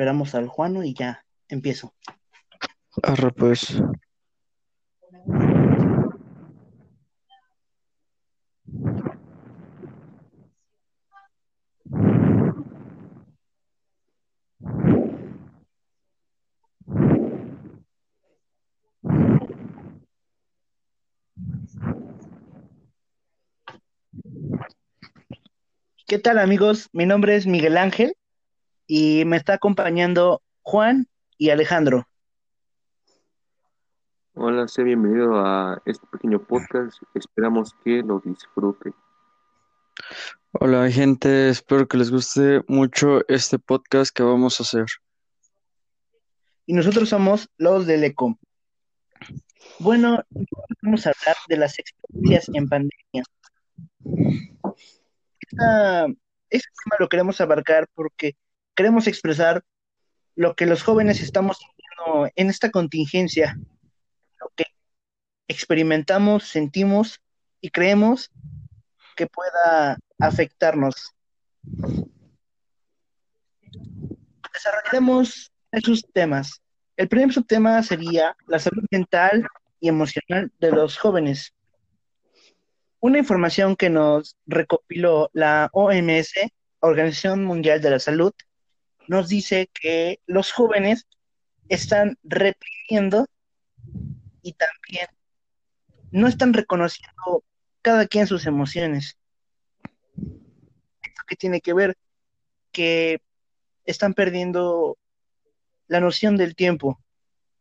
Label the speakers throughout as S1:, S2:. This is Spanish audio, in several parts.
S1: Esperamos al Juano y ya empiezo.
S2: Arre, pues.
S1: ¿Qué tal amigos? Mi nombre es Miguel Ángel y me está acompañando Juan y Alejandro.
S3: Hola, sea bienvenido a este pequeño podcast. Esperamos que lo disfrute.
S2: Hola gente, espero que les guste mucho este podcast que vamos a hacer.
S1: Y nosotros somos los del ECO. Bueno, vamos a hablar de las experiencias en pandemia. Esta- este tema lo queremos abarcar porque queremos expresar lo que los jóvenes estamos sintiendo en esta contingencia, lo que experimentamos, sentimos y creemos que pueda afectarnos. Desarrollaremos esos temas. El primer subtema sería la salud mental y emocional de los jóvenes. Una información que nos recopiló la OMS, Organización Mundial de la Salud, nos dice que los jóvenes están reprimiendo y también no están reconociendo cada quien sus emociones. ¿Esto qué tiene que ver? Que están perdiendo la noción del tiempo.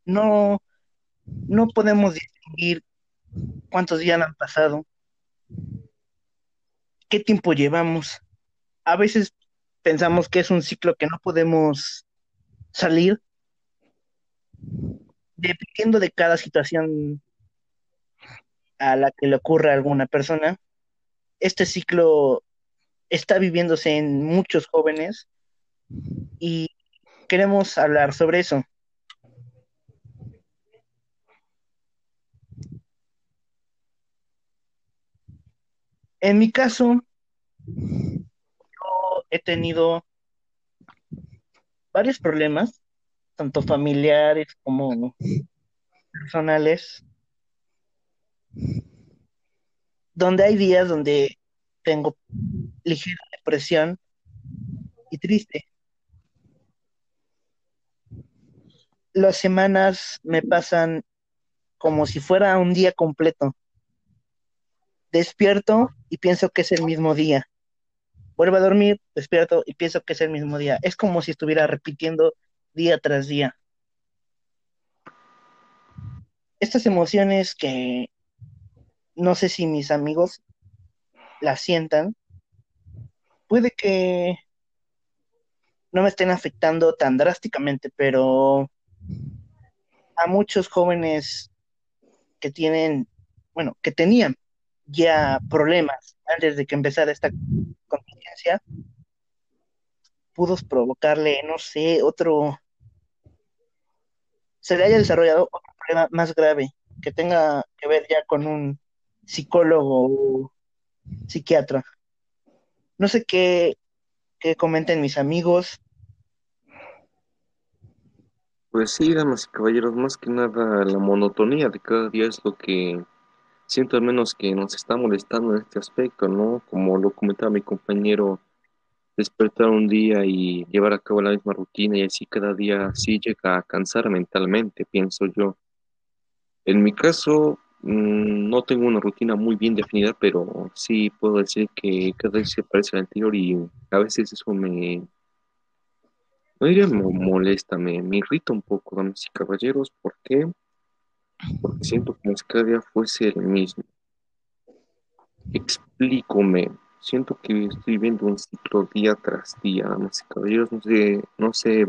S1: No, no podemos distinguir cuántos días han pasado, qué tiempo llevamos. A veces pensamos que es un ciclo que no podemos salir, dependiendo de cada situación a la que le ocurra a alguna persona. Este ciclo está viviéndose en muchos jóvenes y queremos hablar sobre eso. En mi caso, he tenido varios problemas, tanto familiares como personales, donde hay días donde tengo ligera depresión y triste. Las semanas me pasan como si fuera un día completo. Despierto y pienso que es el mismo día. Vuelvo a dormir, despierto y pienso que es el mismo día. Es como si estuviera repitiendo día tras día. Estas emociones que no sé si mis amigos las sientan, puede que no me estén afectando tan drásticamente, pero a muchos jóvenes que tienen, bueno, que tenían ya problemas antes de que empezara esta contingencia, pudo provocarle, no sé, otro, se le haya desarrollado otro problema más grave, que tenga que ver ya con un psicólogo o psiquiatra. No sé qué, qué comenten mis amigos.
S3: Pues sí, damas y caballeros, más que nada la monotonía de cada día es lo que siento al menos que nos está molestando en este aspecto, ¿no? Como lo comentaba mi compañero, despertar un día y llevar a cabo la misma rutina y así cada día sí llega a cansar mentalmente, pienso yo. En mi caso, mm, no tengo una rutina muy bien definida, pero sí puedo decir que cada vez se parece al anterior y a veces eso me, no diría me molesta, me, me irrita un poco, damas y caballeros. Porque siento como si cada fuese el mismo. Explícome, siento que estoy viendo un ciclo día tras día, y caballeros, no sé, no sé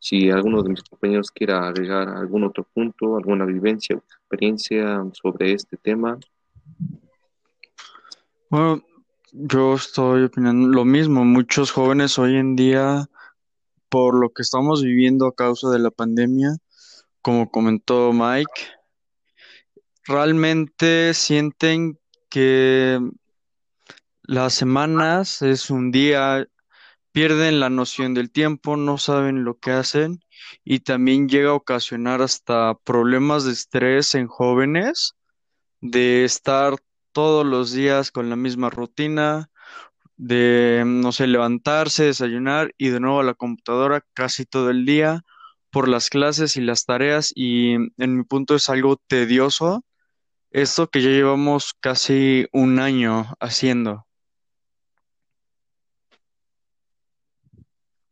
S3: si alguno de mis compañeros quiera agregar algún otro punto, alguna vivencia experiencia sobre este tema.
S2: Bueno, yo estoy opinando lo mismo. Muchos jóvenes hoy en día, por lo que estamos viviendo a causa de la pandemia, como comentó Mike, realmente sienten que las semanas es un día pierden la noción del tiempo, no saben lo que hacen y también llega a ocasionar hasta problemas de estrés en jóvenes, de estar todos los días con la misma rutina, de, no sé, levantarse, desayunar y de nuevo a la computadora casi todo el día por las clases y las tareas y en mi punto es algo tedioso esto que ya llevamos casi un año haciendo.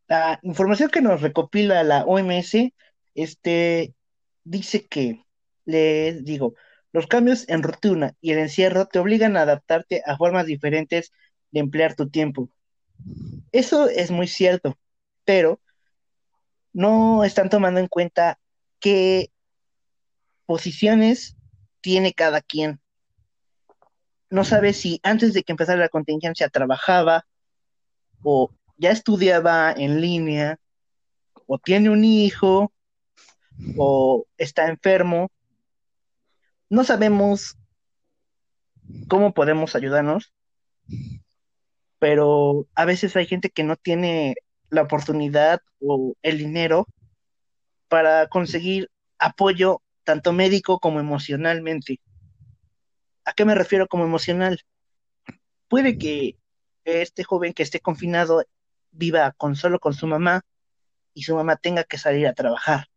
S1: La información que nos recopila la OMS este, dice que, les digo, los cambios en rutina y el encierro te obligan a adaptarte a formas diferentes de emplear tu tiempo. Eso es muy cierto, pero no están tomando en cuenta qué posiciones tiene cada quien. No sabe si antes de que empezara la contingencia trabajaba o ya estudiaba en línea o tiene un hijo o está enfermo. No sabemos cómo podemos ayudarnos, pero a veces hay gente que no tiene la oportunidad o el dinero para conseguir apoyo tanto médico como emocionalmente. ¿A qué me refiero como emocional? Puede que este joven que esté confinado viva con solo con su mamá y su mamá tenga que salir a trabajar.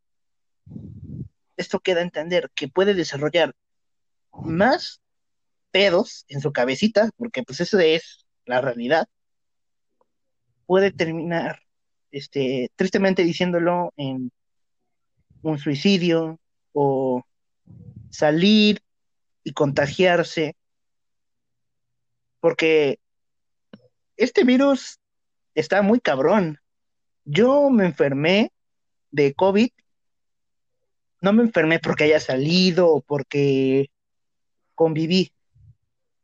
S1: Esto queda a entender que puede desarrollar más pedos en su cabecita, porque pues eso es la realidad. Puede terminar, este, tristemente diciéndolo, en un suicidio o salir y contagiarse, porque este virus está muy cabrón. Yo me enfermé de COVID, no me enfermé porque haya salido o porque conviví.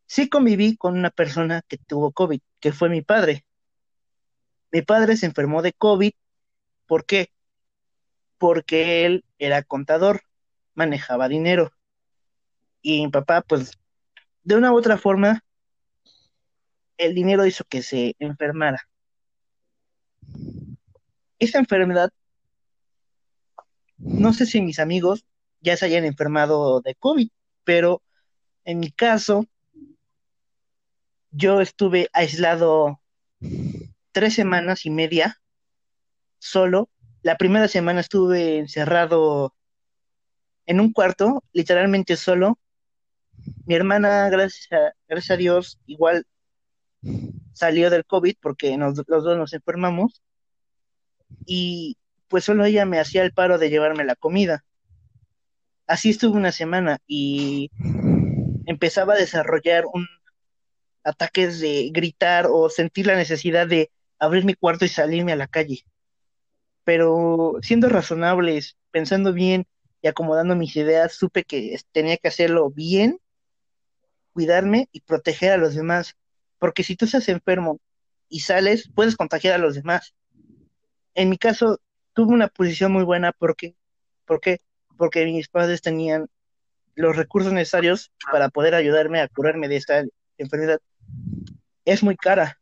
S1: Sí conviví con una persona que tuvo COVID, que fue mi padre. Mi padre se enfermó de COVID, ¿por qué? Porque él era contador, manejaba dinero. Y mi papá, pues, de una u otra forma, el dinero hizo que se enfermara. Esta enfermedad, no sé si mis amigos ya se hayan enfermado de COVID, pero en mi caso, yo estuve aislado tres semanas y media solo. La primera semana estuve encerrado en un cuarto, literalmente solo. Mi hermana, gracias a, gracias a Dios, igual salió del COVID porque los dos nos enfermamos y pues solo ella me hacía el paro de llevarme la comida. Así estuve una semana y empezaba a desarrollar un ataques de gritar o sentir la necesidad de abrir mi cuarto y salirme a la calle. Pero siendo razonables, pensando bien y acomodando mis ideas, supe que tenía que hacerlo bien, cuidarme y proteger a los demás. Porque si tú estás enfermo y sales, puedes contagiar a los demás en mi caso, tuve una posición muy buena porque, ¿por qué? Porque mis padres tenían los recursos necesarios para poder ayudarme a curarme de esta enfermedad. Es muy cara.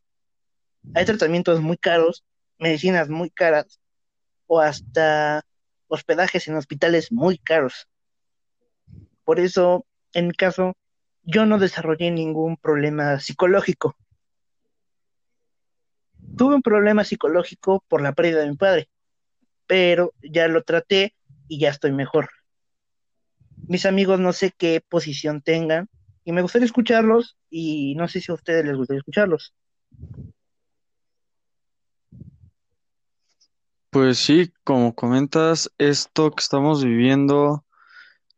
S1: Hay tratamientos muy caros, medicinas muy caras o hasta hospedajes en hospitales muy caros. Por eso, en mi caso, yo no desarrollé ningún problema psicológico tuve un problema psicológico por la pérdida de mi padre, pero ya lo traté y ya estoy mejor. Mis amigos no sé qué posición tengan y me gustaría escucharlos y no sé si a ustedes les gustaría escucharlos.
S2: Pues sí, como comentas, esto que estamos viviendo,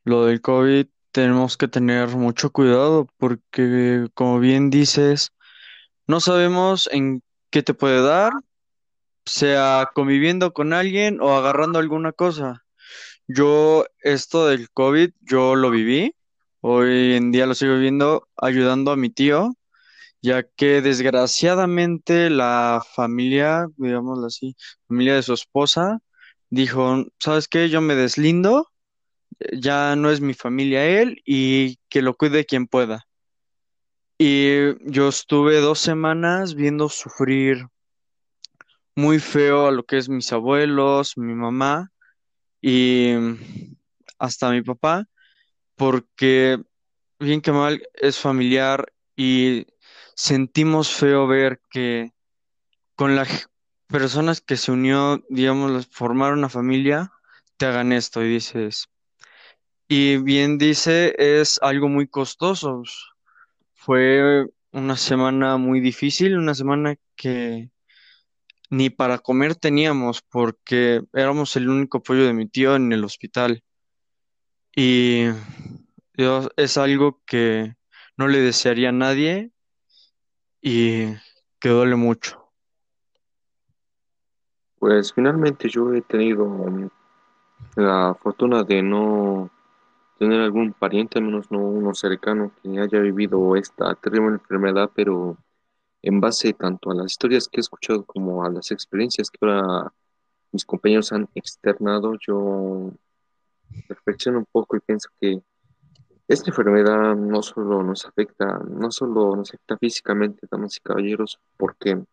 S2: lo del COVID, tenemos que tener mucho cuidado porque, como bien dices, no sabemos en ¿Qué te puede dar, sea conviviendo con alguien o agarrando alguna cosa. Yo, esto del COVID, yo lo viví, hoy en día lo sigo viviendo ayudando a mi tío, ya que desgraciadamente la familia, digámoslo así, familia de su esposa, dijo, ¿sabes qué? Yo me deslindo, ya no es mi familia él y que lo cuide quien pueda. Y yo estuve dos semanas viendo sufrir muy feo a lo que es mis abuelos, mi mamá y hasta mi papá, porque bien que mal es familiar y sentimos feo ver que con las personas que se unió, digamos, formar una familia, te hagan esto y dices, y bien dice, es algo muy costoso. Fue una semana muy difícil, una semana que ni para comer teníamos porque éramos el único apoyo de mi tío en el hospital. Y es algo que no le desearía a nadie y que duele mucho.
S3: Pues finalmente yo he tenido la fortuna de no tener algún pariente, al menos no uno cercano, que haya vivido esta terrible enfermedad, pero en base tanto a las historias que he escuchado como a las experiencias que ahora mis compañeros han externado, yo reflexiono un poco y pienso que esta enfermedad no solo nos afecta, no solo nos afecta físicamente, damas y caballeros, porque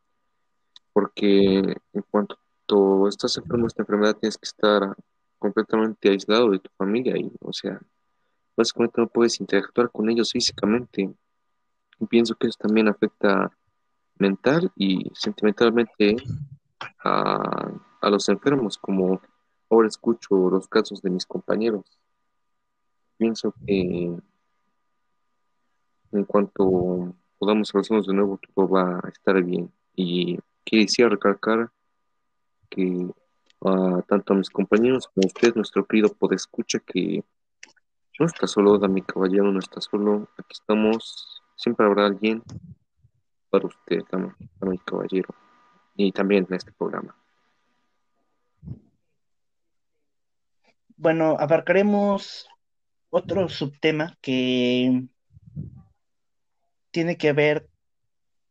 S3: porque en cuanto estás enfermo esta enfermedad tienes que estar completamente aislado de tu familia y, o sea, básicamente no puedes interactuar con ellos físicamente. Y pienso que eso también afecta mental y sentimentalmente a, a los enfermos, como ahora escucho los casos de mis compañeros. Pienso que en cuanto podamos abrazarnos de nuevo, todo va a estar bien. Y quisiera recalcar que tanto a mis compañeros como a usted, nuestro querido podescucha, que no está solo, mi caballero, no está solo. Aquí estamos, siempre habrá alguien para usted, mi caballero, y también en este programa.
S1: Bueno, abarcaremos otro subtema que tiene que ver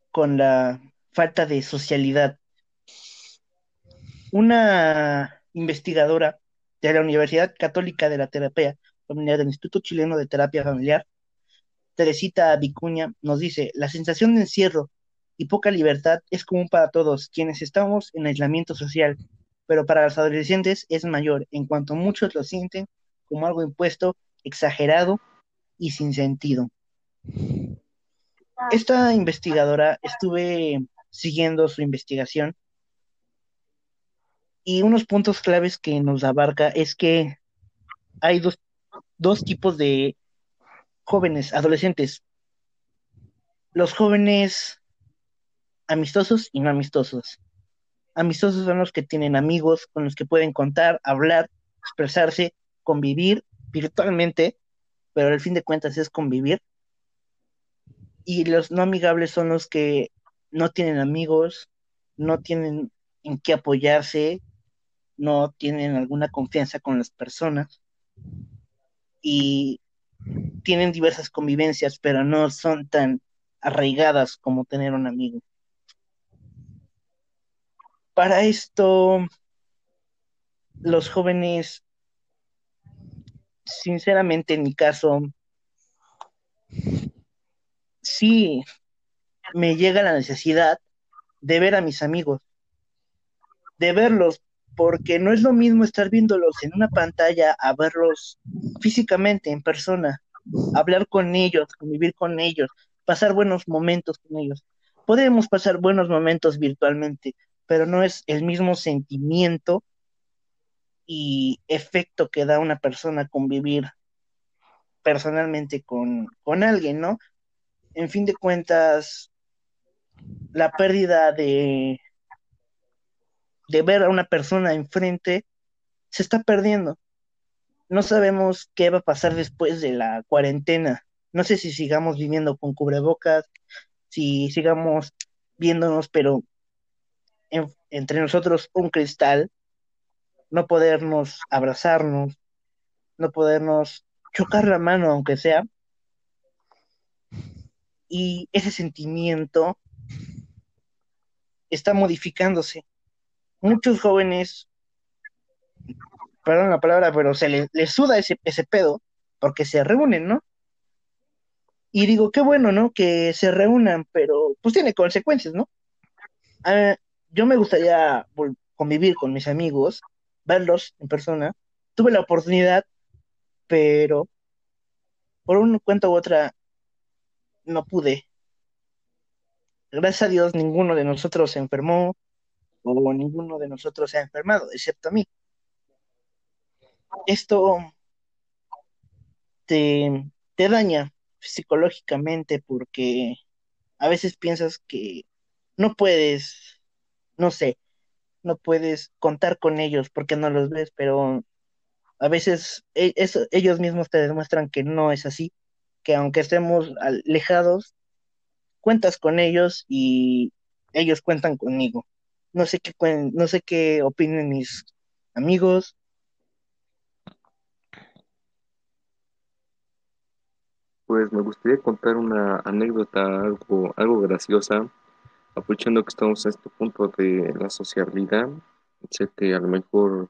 S1: con la falta de socialidad. Una investigadora de la Universidad Católica de la Terapia Familiar del Instituto Chileno de Terapia Familiar, Teresita Vicuña, nos dice, la sensación de encierro y poca libertad es común para todos quienes estamos en aislamiento social, pero para los adolescentes es mayor, en cuanto muchos lo sienten como algo impuesto, exagerado y sin sentido. Esta investigadora estuve siguiendo su investigación y unos puntos claves que nos abarca es que hay dos, dos tipos de jóvenes, adolescentes. Los jóvenes amistosos y no amistosos. Amistosos son los que tienen amigos con los que pueden contar, hablar, expresarse, convivir virtualmente, pero al fin de cuentas es convivir. Y los no amigables son los que no tienen amigos, no tienen en qué apoyarse, no tienen alguna confianza con las personas y tienen diversas convivencias, pero no son tan arraigadas como tener un amigo. Para esto, los jóvenes, sinceramente en mi caso, sí me llega la necesidad de ver a mis amigos, de verlos, porque no es lo mismo estar viéndolos en una pantalla a verlos físicamente, en persona, hablar con ellos, convivir con ellos, pasar buenos momentos con ellos. Podemos pasar buenos momentos virtualmente, pero no es el mismo sentimiento y efecto que da una persona convivir personalmente con, con alguien, ¿no? En fin de cuentas, la pérdida de, de ver a una persona enfrente se está perdiendo. No sabemos qué va a pasar después de la cuarentena. No sé si sigamos viviendo con cubrebocas, si sigamos viéndonos, pero entre nosotros un cristal, no podernos abrazarnos, no podernos chocar la mano, aunque sea. Y ese sentimiento está modificándose. Muchos jóvenes, perdón la palabra, pero se les, suda ese, ese pedo porque se reúnen, ¿no? Y digo, qué bueno, ¿no? Que se reúnan, pero pues tiene consecuencias, ¿no? Ah, yo me gustaría convivir con mis amigos, verlos en persona. Tuve la oportunidad, pero por un cuento u otra no pude. Gracias a Dios ninguno de nosotros se enfermó o ninguno de nosotros se ha enfermado, excepto a mí. Esto te, te daña psicológicamente porque a veces piensas que no puedes, no sé, no puedes contar con ellos porque no los ves, pero a veces e, ellos mismos te demuestran que no es así, que aunque estemos alejados, cuentas con ellos y ellos cuentan conmigo. No sé qué, no sé qué opinen mis amigos.
S3: Pues me gustaría contar una anécdota algo, algo graciosa, aprovechando que estamos en este punto de la sociabilidad. Sé que a lo mejor,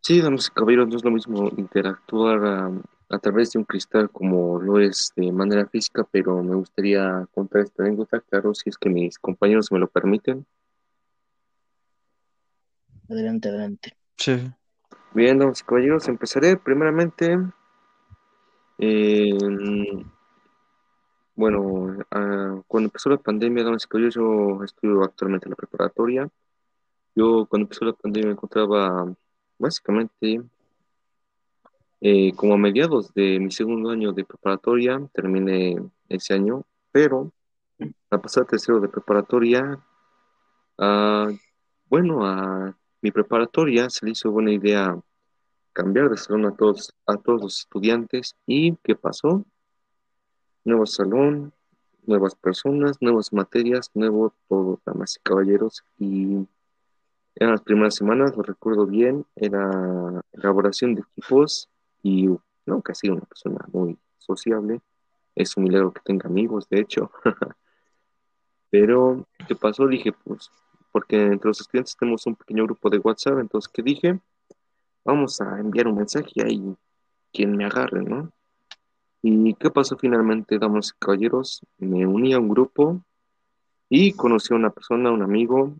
S3: sí, damas y caballeros, no es lo mismo interactuar a, a través de un cristal como lo es de manera física, pero me gustaría contar esta anécdota, claro, si es que mis compañeros me lo permiten.
S1: Adelante, adelante.
S2: Sí.
S3: Bien, damas y caballeros, empezaré primeramente. Bueno, ah, cuando empezó la pandemia, caballeros, yo estudio actualmente en la preparatoria. Yo cuando empezó la pandemia me encontraba básicamente eh, como a mediados de mi segundo año de preparatoria, terminé ese año, pero al pasar tercero de preparatoria, ah, bueno, a mi preparatoria se le hizo buena idea cambiar de salón a todos, a todos los estudiantes. ¿Y qué pasó? Nuevo salón, nuevas personas, nuevas materias, nuevo todo, damas y caballeros. Y eran las primeras semanas, lo recuerdo bien, era elaboración de equipos y no, casi una persona muy sociable. Es un milagro que tenga amigos, de hecho. Pero, ¿qué pasó? Dije, pues porque entre los estudiantes tenemos un pequeño grupo de WhatsApp, entonces, ¿qué dije? Vamos a enviar un mensaje ahí, quien me agarre, ¿no? ¿Y qué pasó finalmente, damas y caballeros? Me uní a un grupo y conocí a una persona, un amigo,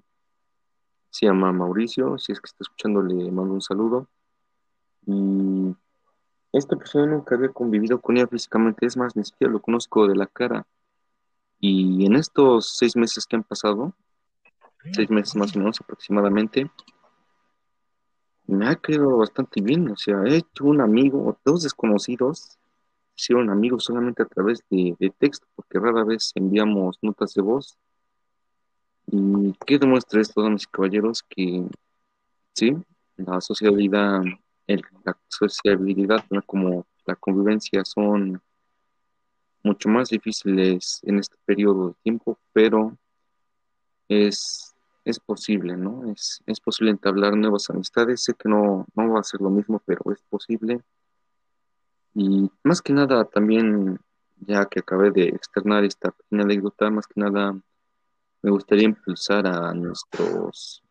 S3: se llama Mauricio, si es que está escuchando le mando un saludo. Y esta persona nunca había convivido con ella físicamente, es más, ni siquiera lo conozco de la cara. Y en estos seis meses que han pasado, seis meses más o menos aproximadamente, me ha quedado bastante bien. O sea, he hecho un amigo, dos desconocidos hicieron amigos solamente a través de, texto, porque rara vez enviamos notas de voz. ¿Y qué demuestra esto, damas y caballeros? Que sí, la sociabilidad, la sociabilidad como la convivencia son mucho más difíciles en este periodo de tiempo, pero es es posible, ¿no? Es, es posible entablar nuevas amistades. Sé que no, no va a ser lo mismo, pero es posible. Y más que nada, también, ya que acabé de externar esta pequeña anécdota, más que nada me gustaría impulsar a nuestros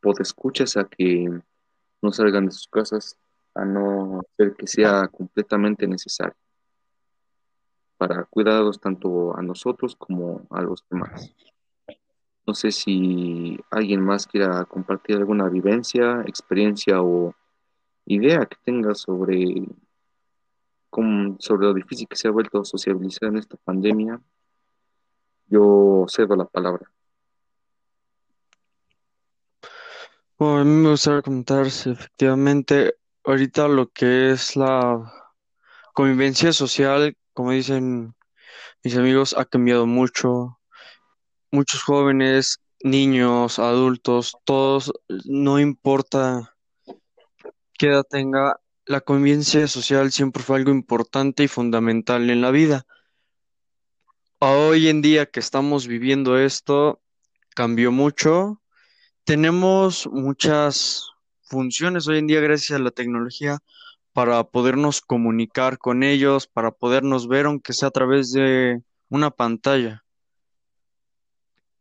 S3: podescuchas a que no salgan de sus casas, a no hacer que sea completamente necesario para cuidados tanto a nosotros como a los demás. No sé si alguien más quiera compartir alguna vivencia, experiencia o idea que tenga sobre, sobre lo difícil que se ha vuelto sociabilizar en esta pandemia. Yo cedo la palabra.
S2: Bueno, a mí me gustaría comentar si efectivamente ahorita lo que es la convivencia social, como dicen mis amigos, ha cambiado mucho muchos jóvenes, niños, adultos, todos, no importa qué edad tenga, la convivencia social siempre fue algo importante y fundamental en la vida. Hoy en día que estamos viviendo esto, cambió mucho. Tenemos muchas funciones hoy en día gracias a la tecnología para podernos comunicar con ellos, para podernos ver, aunque sea a través de una pantalla.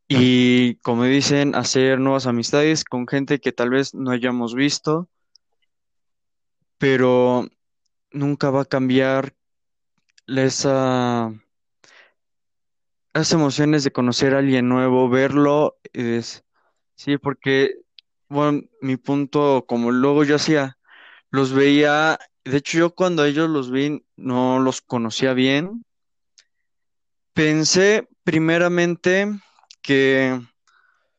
S2: Y como dicen, hacer nuevas amistades con gente que tal vez no hayamos visto, pero nunca va a cambiar esa, emociones de conocer a alguien nuevo, verlo, es, Sí, porque, bueno, mi punto, como luego yo hacía, los veía, de hecho yo cuando ellos los vi no los conocía bien. Pensé primeramente que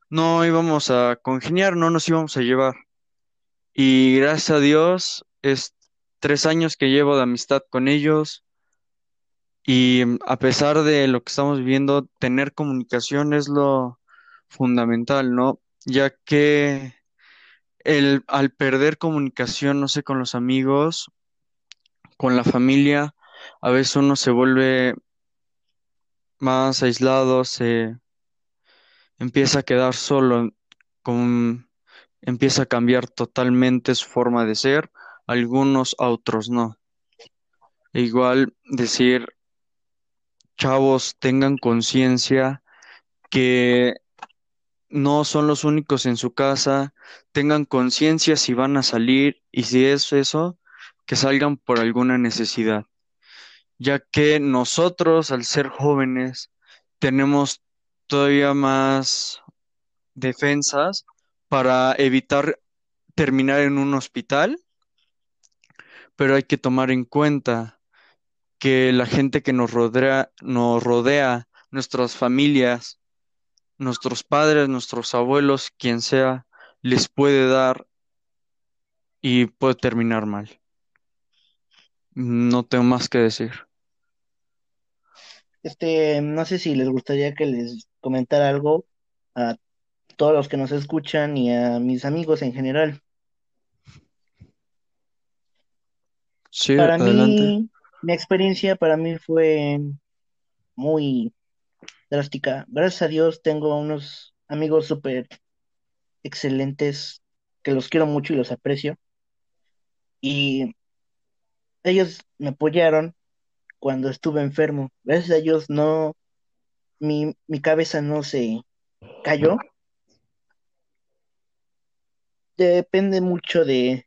S2: no íbamos a congeniar, no nos íbamos a llevar. Y gracias a Dios, es tres años que llevo de amistad con ellos. Y a pesar de lo que estamos viviendo, tener comunicación es lo fundamental, ¿no? Ya que el, al perder comunicación, no sé, con los amigos, con la familia, a veces uno se vuelve más aislado, se empieza a quedar solo, con, empieza a cambiar totalmente su forma de ser, algunos otros no. E igual decir, chavos, tengan conciencia que no son los únicos en su casa, tengan conciencia si van a salir y si es eso, que salgan por alguna necesidad, ya que nosotros, al ser jóvenes, tenemos todavía más defensas para evitar terminar en un hospital, pero hay que tomar en cuenta que la gente que nos rodea, nos rodea, nuestras familias, nuestros padres, nuestros abuelos, quien sea, les puede dar y puede terminar mal. No tengo más que decir.
S1: Este, no sé si les gustaría que les comentara algo a todos los que nos escuchan y a mis amigos en general.
S2: Sí,
S1: Para
S2: adelante.
S1: mí, mi experiencia para mí fue muy drástica. Gracias a Dios tengo unos amigos súper excelentes que los quiero mucho y los aprecio. Y ellos me apoyaron cuando estuve enfermo. Gracias a ellos no, mi, mi cabeza no se cayó. Depende mucho de,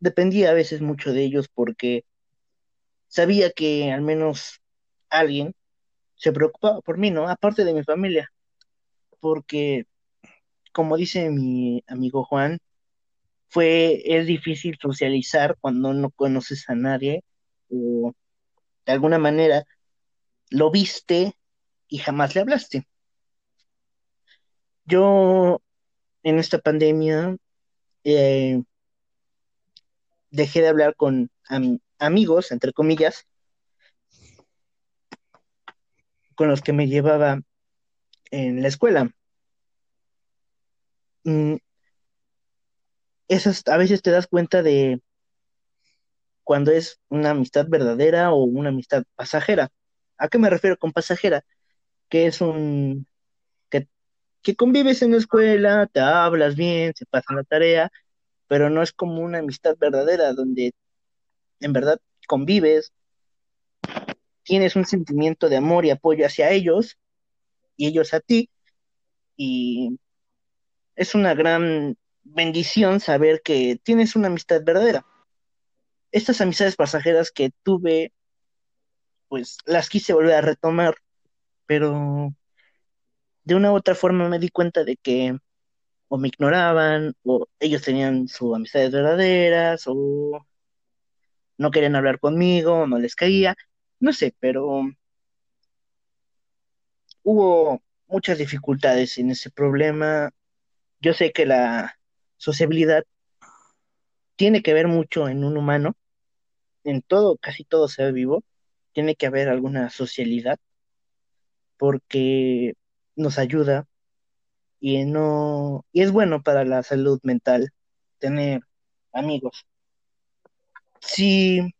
S1: dependía a veces mucho de ellos porque sabía que al menos alguien se preocupaba por mí, ¿no? Aparte de mi familia, porque como dice mi amigo Juan, fue, es difícil socializar cuando no conoces a nadie o de alguna manera lo viste y jamás le hablaste. Yo en esta pandemia eh, dejé de hablar con am amigos, entre comillas, con los que me llevaba en la escuela. Mm, esas, a veces te das cuenta de cuando es una amistad verdadera o una amistad pasajera. ¿A qué me refiero con pasajera? Que es un que, que convives en la escuela, te hablas bien, se pasa la tarea, pero no es como una amistad verdadera donde en verdad convives, tienes un sentimiento de amor y apoyo hacia ellos y ellos a ti y es una gran bendición saber que tienes una amistad verdadera. Estas amistades pasajeras que tuve, pues las quise volver a retomar, pero de una u otra forma me di cuenta de que o me ignoraban, o ellos tenían sus amistades verdaderas, o no querían hablar conmigo, no les caía, no sé, pero hubo muchas dificultades en ese problema. Yo sé que la sociabilidad tiene que ver mucho en un humano, en todo, casi todo ser vivo, tiene que haber alguna socialidad porque nos ayuda y no y es bueno para la salud mental tener amigos. Si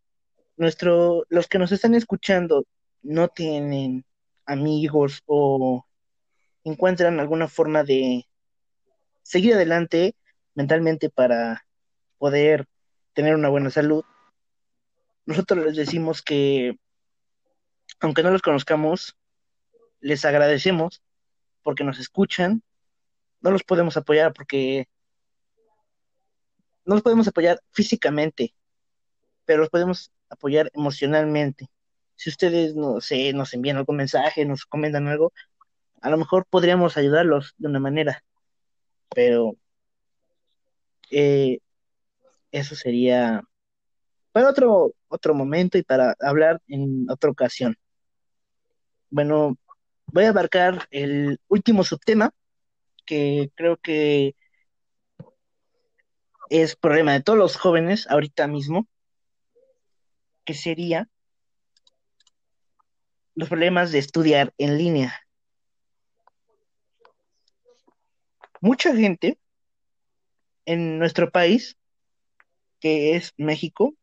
S1: nuestro los que nos están escuchando no tienen amigos o encuentran alguna forma de seguir adelante mentalmente para poder tener una buena salud, nosotros les decimos que, aunque no los conozcamos, les agradecemos porque nos escuchan, no los podemos apoyar porque no los podemos apoyar físicamente, pero los podemos apoyar emocionalmente. Si ustedes, no sé, nos envían algún mensaje, nos comentan algo, a lo mejor podríamos ayudarlos de una manera, pero eh, eso sería para otro, otro momento y para hablar en otra ocasión. Bueno, voy a abarcar el último subtema, que creo que es problema de todos los jóvenes ahorita mismo, que sería los problemas de estudiar en línea. Mucha gente en nuestro país, que es México,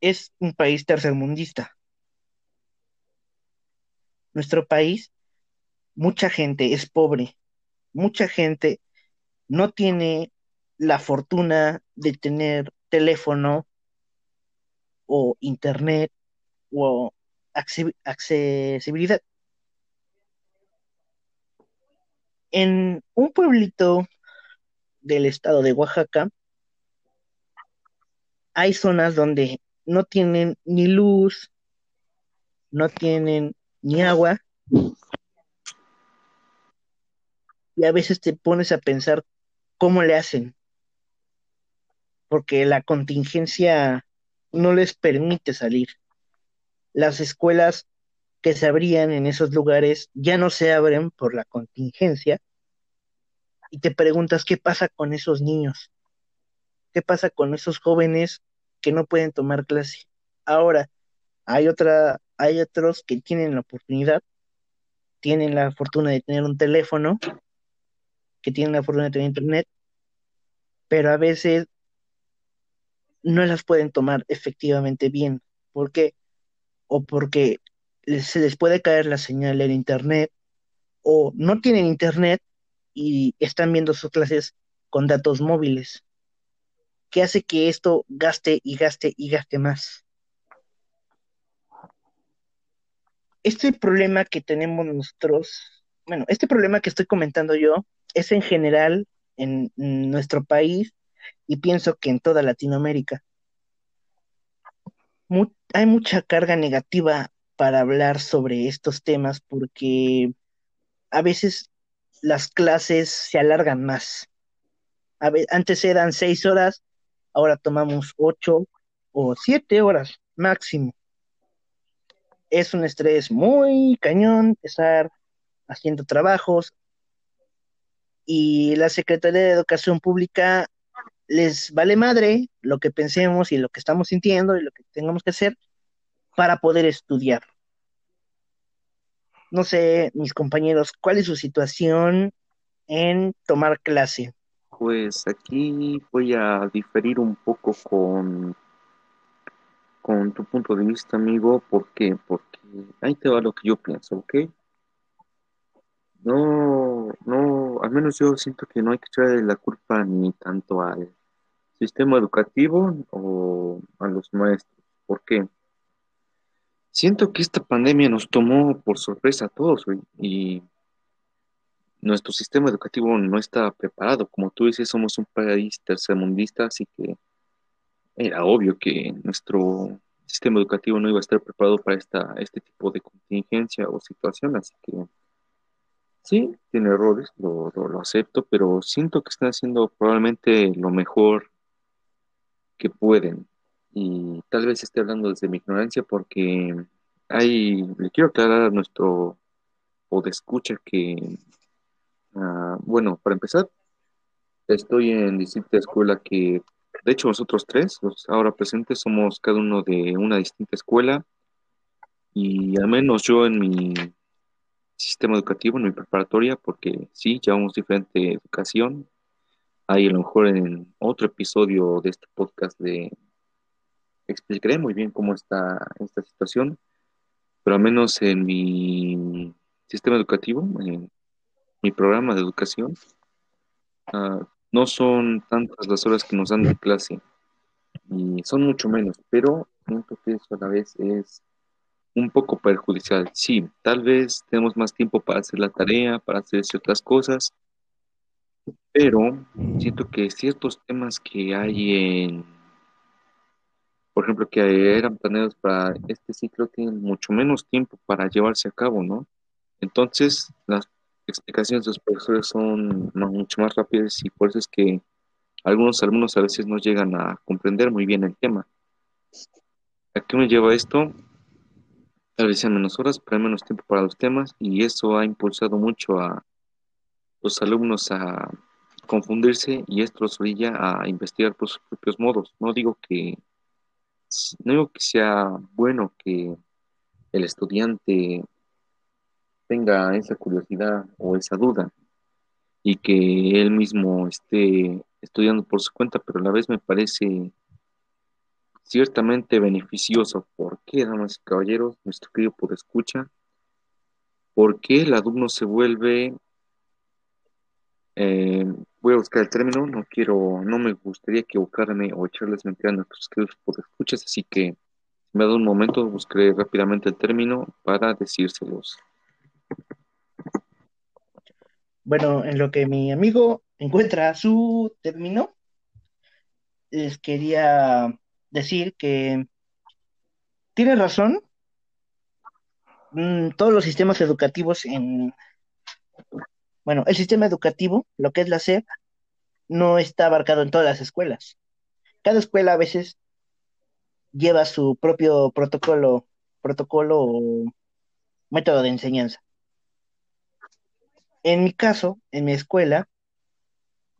S1: es un país tercermundista. Nuestro país, mucha gente es pobre, mucha gente no tiene la fortuna de tener teléfono o internet o accesibilidad. En un pueblito del estado de Oaxaca hay zonas donde no tienen ni luz, no tienen ni agua. Y a veces te pones a pensar cómo le hacen, porque la contingencia no les permite salir. Las escuelas que se abrían en esos lugares ya no se abren por la contingencia. Y te preguntas qué pasa con esos niños, qué pasa con esos jóvenes que no pueden tomar clase. Ahora, hay otra, hay otros que tienen la oportunidad, tienen la fortuna de tener un teléfono, que tienen la fortuna de tener internet, pero a veces no las pueden tomar efectivamente bien. ¿Por qué? O porque se les puede caer la señal en internet, o no tienen internet y están viendo sus clases con datos móviles que hace que esto gaste y gaste y gaste más. Este problema que tenemos nosotros, bueno, este problema que estoy comentando yo es en general en nuestro país y pienso que en toda Latinoamérica. hay mucha carga negativa para hablar sobre estos temas porque a veces las clases se alargan más. antes eran seis horas ahora tomamos ocho o siete horas máximo. Es un estrés muy cañón estar haciendo trabajos y la Secretaría de Educación Pública les vale madre lo que pensemos y lo que estamos sintiendo y lo que tengamos que hacer para poder estudiar. No sé, mis compañeros, ¿cuál es su situación en tomar clase?
S3: Pues aquí voy a diferir un poco con, con tu punto de vista, amigo. ¿Por qué? Porque ahí te va lo que yo pienso, ¿ok? No, no, al menos yo siento que no hay que echarle la culpa ni tanto al sistema educativo o a los maestros. ¿Por qué? Siento que esta pandemia nos tomó por sorpresa a todos, y nuestro sistema educativo no está preparado. Como tú dices, somos un país tercermundista, así que era obvio que nuestro sistema educativo no iba a estar preparado para esta, este tipo de contingencia o situación, así que sí, tiene errores, lo, lo, acepto, pero siento que están haciendo probablemente lo mejor que pueden. Y tal vez esté hablando desde mi ignorancia porque hay, le quiero aclarar a nuestro o de escucha que Ah, bueno, para empezar, estoy en distinta escuela que, de hecho, nosotros tres, los ahora presentes, somos cada uno de una distinta escuela y al menos yo en mi sistema educativo, en mi preparatoria, porque sí, llevamos diferente educación. Ahí a lo mejor en otro episodio de este podcast de explicaré muy bien cómo está esta situación, pero al menos en mi sistema educativo, en mi programa de educación, ah, no son tantas las horas que nos dan de clase y son mucho menos, pero siento que eso a la vez es un poco perjudicial. Sí, tal vez tenemos más tiempo para hacer la tarea, para hacer ciertas cosas, pero siento que ciertos temas que hay en, por ejemplo, que eran planeados para este ciclo tienen mucho menos tiempo para llevarse a cabo, ¿no? Entonces, las explicaciones de los profesores son mucho más rápidas y por eso es que algunos alumnos a veces no llegan a comprender muy bien el tema. ¿A qué me lleva esto? Sean menos horas, pero hay menos tiempo para los temas y eso ha impulsado mucho a los alumnos a confundirse y esto los orilla a investigar por sus propios modos. No digo que no digo que sea bueno que el estudiante tenga esa curiosidad o esa duda y que él mismo esté estudiando por su cuenta, pero a la vez me parece ciertamente beneficioso. ¿Por qué, damas y caballeros, nuestro querido por escucha? Porque el alumno se vuelve, eh, voy a buscar el término, no quiero, no me gustaría equivocarme o echarles mentiras a nuestros queridos por escuchas, así que me dado un momento, buscaré rápidamente el término para decírselos.
S1: Bueno, en lo que mi amigo encuentra su término, les quería decir que tiene razón. Mm, todos los sistemas educativos en, bueno, el sistema educativo, lo que es la SEP, no está abarcado en todas las escuelas. Cada escuela a veces lleva su propio protocolo, protocolo o método de enseñanza. En mi caso, en mi escuela,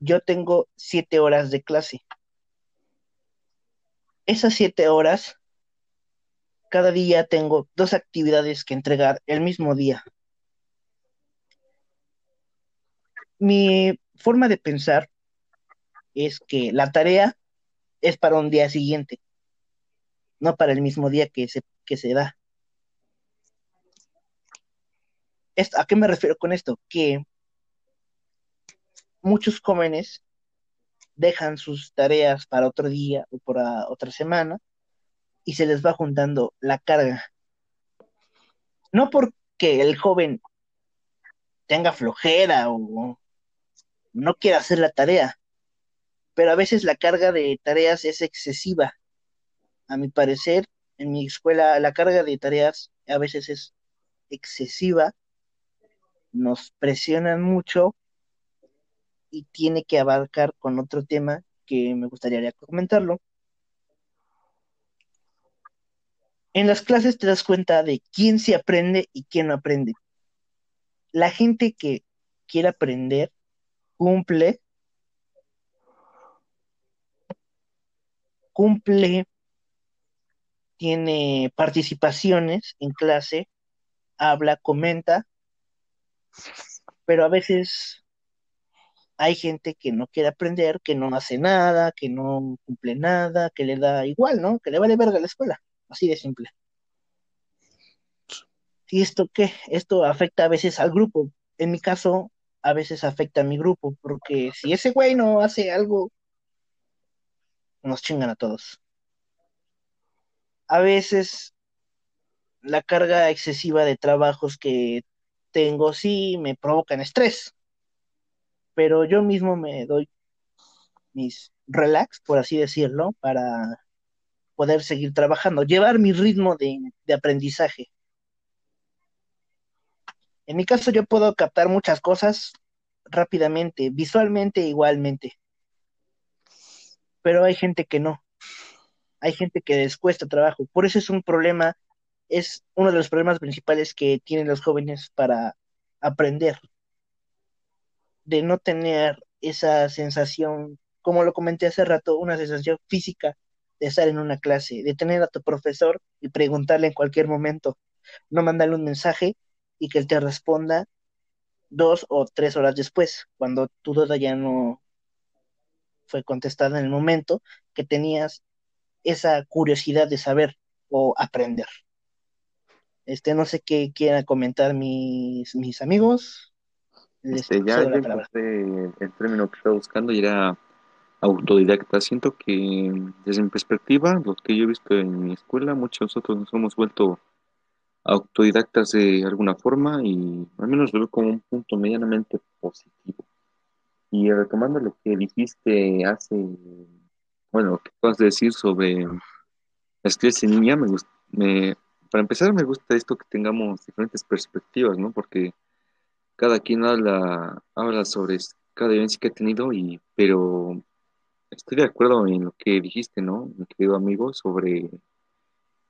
S1: yo tengo siete horas de clase. Esas siete horas, cada día tengo dos actividades que entregar el mismo día. Mi forma de pensar es que la tarea es para un día siguiente, no para el mismo día que se, que se da. ¿A qué me refiero con esto? Que muchos jóvenes dejan sus tareas para otro día o para otra semana y se les va juntando la carga. No porque el joven tenga flojera o no quiera hacer la tarea, pero a veces la carga de tareas es excesiva. A mi parecer, en mi escuela la carga de tareas a veces es excesiva nos presionan mucho y tiene que abarcar con otro tema que me gustaría comentarlo. En las clases te das cuenta de quién se aprende y quién no aprende. La gente que quiere aprender cumple, cumple, tiene participaciones en clase, habla, comenta, pero a veces hay gente que no quiere aprender, que no hace nada, que no cumple nada, que le da igual, ¿no? Que le vale verga la escuela, así de simple. ¿Y esto qué? Esto afecta a veces al grupo. En mi caso, a veces afecta a mi grupo, porque si ese güey no hace algo, nos chingan a todos. A veces la carga excesiva de trabajos que tengo sí me provocan estrés, pero yo mismo me doy mis relax, por así decirlo, para poder seguir trabajando, llevar mi ritmo de, de aprendizaje. En mi caso yo puedo captar muchas cosas rápidamente, visualmente igualmente, pero hay gente que no, hay gente que les cuesta trabajo, por eso es un problema es uno de los problemas principales que tienen los jóvenes para aprender, de no tener esa sensación, como lo comenté hace rato, una sensación física de estar en una clase, de tener a tu profesor y preguntarle en cualquier momento, no mandarle un mensaje y que él te responda dos o tres horas después, cuando tu duda ya no fue contestada en el momento que tenías esa curiosidad de saber o aprender. Este, no sé qué quieran comentar mis, mis amigos.
S3: Este, ya, el término que estaba buscando y era autodidacta. Siento que desde mi perspectiva, lo que yo he visto en mi escuela, muchos de nosotros nos hemos vuelto autodidactas de alguna forma y al menos lo veo como un punto medianamente positivo. Y retomando lo que dijiste hace, bueno, lo que puedas decir sobre las clases en línea, me, me para empezar me gusta esto que tengamos diferentes perspectivas, ¿no? Porque cada quien habla, habla sobre cada vivencia que ha tenido, y, pero estoy de acuerdo en lo que dijiste, ¿no? Mi querido amigo, sobre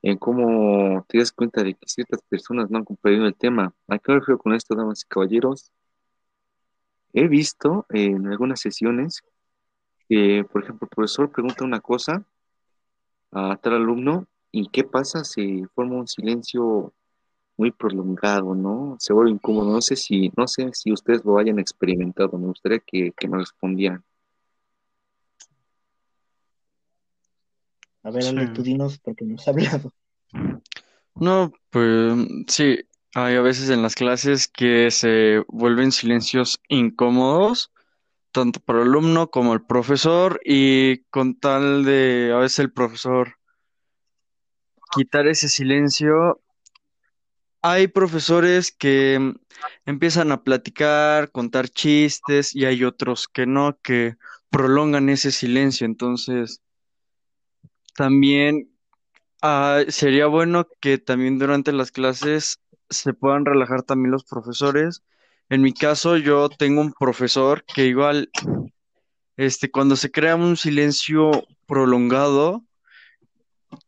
S3: en cómo te das cuenta de que ciertas personas no han comprendido el tema. ¿A qué me refiero con esto, damas y caballeros? He visto en algunas sesiones que, por ejemplo, el profesor pregunta una cosa a tal alumno y qué pasa, se forma un silencio muy prolongado, ¿no? Se vuelve incómodo. No sé si, no sé si ustedes lo hayan experimentado. Me gustaría que, que me respondieran.
S1: A ver, Ale, tú dinos porque nos ha hablado.
S2: No, pues sí, hay a veces en las clases que se vuelven silencios incómodos, tanto para el alumno como el profesor, y con tal de a veces el profesor quitar ese silencio, hay profesores que empiezan a platicar, contar chistes, y hay otros que no, que prolongan ese silencio. Entonces, también ah, sería bueno que también durante las clases se puedan relajar también los profesores. En mi caso, yo tengo un profesor que igual, este, cuando se crea un silencio prolongado,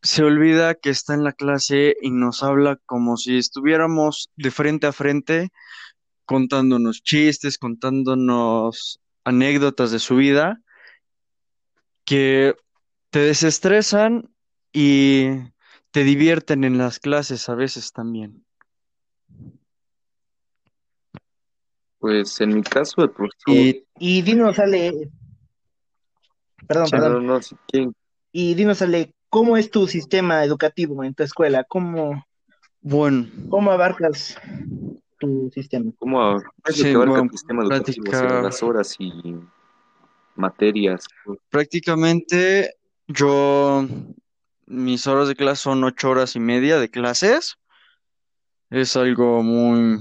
S2: se olvida que está en la clase y nos habla como si estuviéramos de frente a frente, contándonos chistes, contándonos anécdotas de su vida, que te desestresan y te divierten en las clases a veces también.
S3: Pues en mi caso, el profesor.
S1: Y, y dinos, Ale. Perdón, perdón.
S3: no, no, si quieren-
S1: Y dinos, Ale, ¿cómo es tu sistema educativo en tu escuela? ¿Cómo,
S2: Bueno,
S1: cómo abarcas tu sistema?
S3: ¿Cómo a- qué es lo
S2: Sí,
S3: que abarca
S2: bueno,
S3: el sistema educativo? O sea,
S2: platicar.
S3: las horas y materias.
S2: prácticamente yo, mis horas de clase son ocho horas y media de clases. Es algo muy,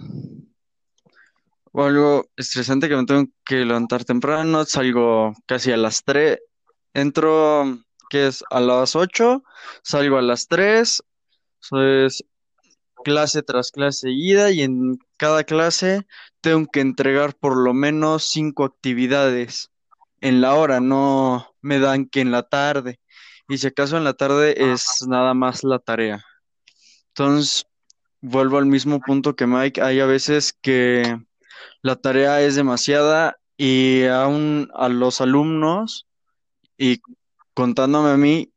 S2: o algo estresante que me tengo que levantar temprano. Salgo casi a las tres. Entro, que es a las ocho. Salgo a las tres. Eso es clase tras clase seguida y en cada clase tengo que entregar por lo menos cinco actividades en la hora, no me dan que en la tarde. Y si acaso en la tarde es nada más la tarea. Entonces, vuelvo al mismo punto que Mike. Hay a veces que la tarea es demasiada y aún a los alumnos y contándome a mí,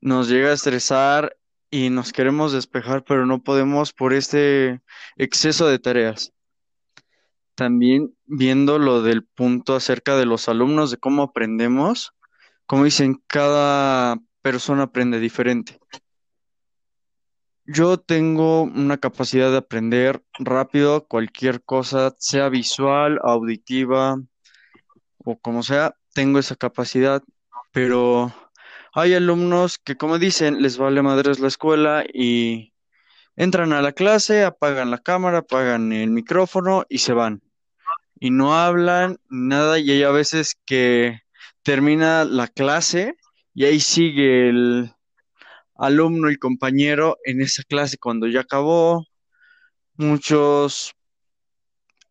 S2: nos llega a estresar y nos queremos despejar, pero no podemos por este exceso de tareas. También viendo lo del punto acerca de los alumnos, de cómo aprendemos, como dicen, cada persona aprende diferente. Yo tengo una capacidad de aprender rápido cualquier cosa, sea visual, auditiva o como sea, tengo esa capacidad, pero hay alumnos que, como dicen, les vale madres la escuela y entran a la clase, apagan la cámara, apagan el micrófono y se van. Y no hablan nada y hay a veces que termina la clase y ahí sigue el alumno y compañero en esa clase cuando ya acabó. Muchos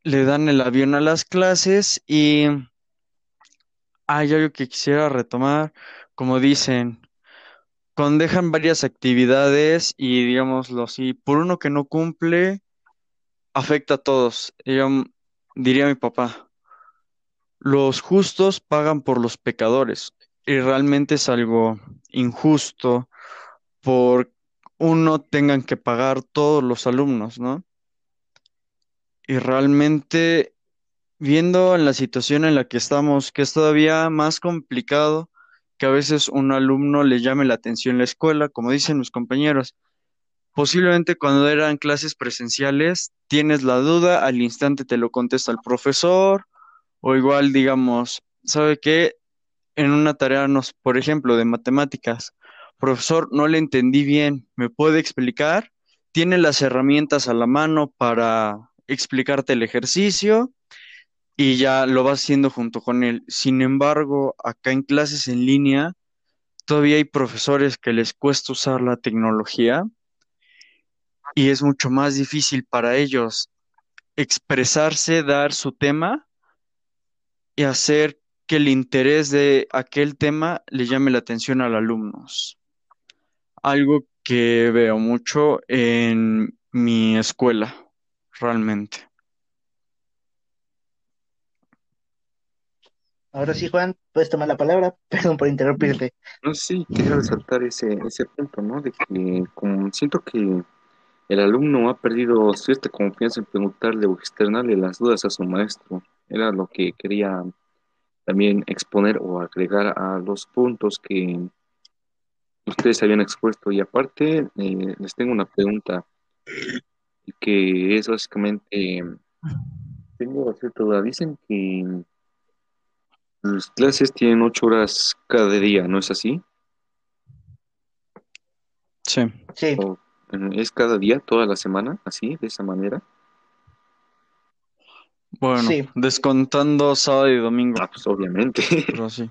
S2: le dan el avión a las clases y hay algo que quisiera retomar, como dicen, cuando dejan varias actividades y digámoslo así, por uno que no cumple, afecta a todos. Yo, diría mi papá, los justos pagan por los pecadores y realmente es algo injusto por uno tengan que pagar todos los alumnos, ¿no? Y realmente viendo en la situación en la que estamos, que es todavía más complicado que a veces un alumno le llame la atención la escuela, como dicen mis compañeros. Posiblemente cuando eran clases presenciales, tienes la duda, al instante te lo contesta el profesor, o igual digamos, ¿sabe qué? En una tarea, nos, por ejemplo, de matemáticas, profesor, no le entendí bien, ¿me puede explicar? Tiene las herramientas a la mano para explicarte el ejercicio y ya lo vas haciendo junto con él. Sin embargo, acá en clases en línea, todavía hay profesores que les cuesta usar la tecnología y es mucho más difícil para ellos expresarse, dar su tema y hacer que el interés de aquel tema le llame la atención al alumnos. Algo que veo mucho en mi escuela, realmente.
S1: Ahora sí, Juan, puedes tomar la palabra. Perdón por interrumpirte.
S3: No, sí, quería resaltar ese, ese punto, ¿no? De que como siento que el alumno ha perdido cierta confianza en preguntarle o externarle las dudas a su maestro. Era lo que quería también exponer o agregar a los puntos que ustedes habían expuesto. Y aparte, eh, les tengo una pregunta, que es básicamente, tengo cierta duda, dicen que las clases tienen ocho horas cada día, ¿no es así?
S2: Sí.
S1: Sí,
S3: ¿O, eh, ¿Es cada día, toda la semana, así, de esa manera?
S2: Bueno,
S1: Sí.
S2: descontando sábado y domingo,
S3: Ah, pues obviamente.
S2: pero sí.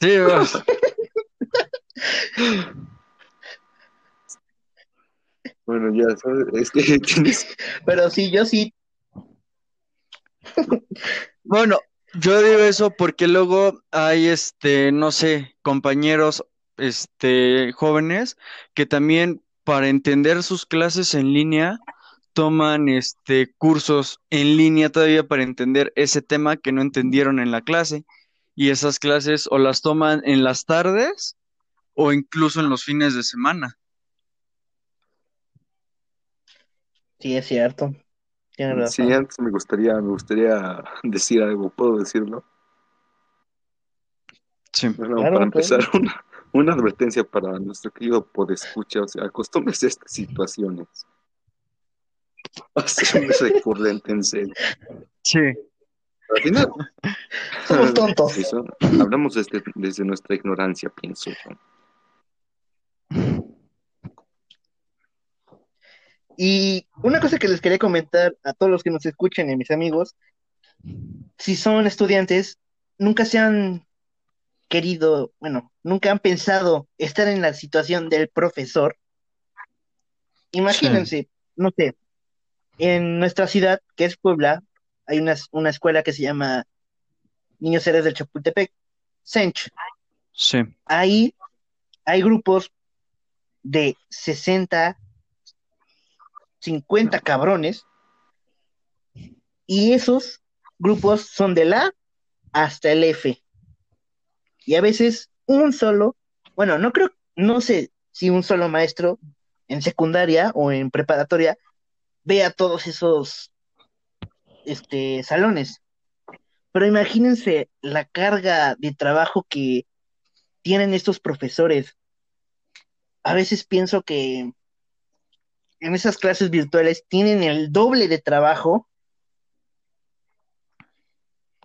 S2: Sí, vas.
S3: Bueno, ya, ¿sabes? es que tienes...
S1: pero sí, yo sí.
S2: Bueno, yo digo eso porque luego hay, este, no sé, compañeros, este, jóvenes que también para entender sus clases en línea toman, este, cursos en línea todavía para entender ese tema que no entendieron en la clase y esas clases o las toman en las tardes o incluso en los fines de semana.
S1: Sí, es cierto. Tienes
S3: Sí, antes me gustaría, me gustaría decir algo, ¿puedo decirlo?
S2: Sí.
S3: Bueno,
S1: Claro,
S3: para
S1: claro.
S3: empezar, una, una advertencia para nuestro querido podescucha, o sea, acostúmbrese a estas situaciones. Va a ser muy recurrente, en serio.
S2: Sí.
S3: Al final,
S1: Somos tontos.
S3: eso, hablamos desde, desde nuestra ignorancia, pienso yo.
S1: Y una cosa que les quería comentar a todos los que nos escuchen y a mis amigos, si son estudiantes, nunca se han querido, bueno, nunca han pensado estar en la situación del profesor. Imagínense, no sé, en nuestra ciudad, que es Puebla, hay una, una escuela que se llama Niños Héroes del Chapultepec, Sench.
S2: Sí.
S1: Ahí hay grupos de 60, 50 cabrones, y esos grupos son del A hasta el F. Y a veces un solo, bueno, no creo, no sé si un solo maestro en secundaria o en preparatoria vea todos esos este, salones. Pero imagínense la carga de trabajo que tienen estos profesores. A veces pienso que en esas clases virtuales tienen el doble de trabajo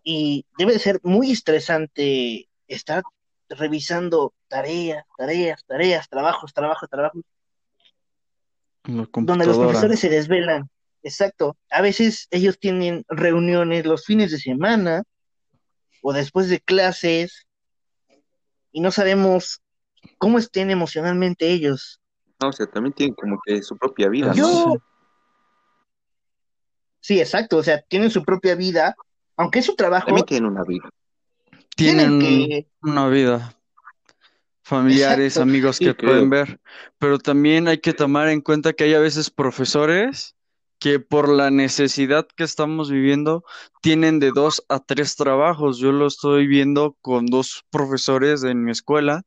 S1: y debe de ser muy estresante estar revisando tareas, tareas, tareas, trabajos, trabajos, trabajos, donde los profesores se desvelan. Exacto. A veces ellos tienen reuniones los fines de semana o después de clases y no sabemos cómo estén emocionalmente ellos.
S3: No, o sea, también tienen como que su propia vida, ¿no?
S1: Yo, sí, exacto, o sea, tienen su propia vida, aunque es su trabajo,
S3: También tienen una vida.
S1: tienen
S2: Tienen
S1: que,
S2: una vida, familiares,
S1: Exacto.
S2: amigos
S3: Sí,
S2: que pueden ver, pero también hay que tomar en cuenta que hay a veces profesores que por la necesidad que estamos viviendo tienen de dos a tres trabajos. Yo lo estoy viendo con dos profesores en mi escuela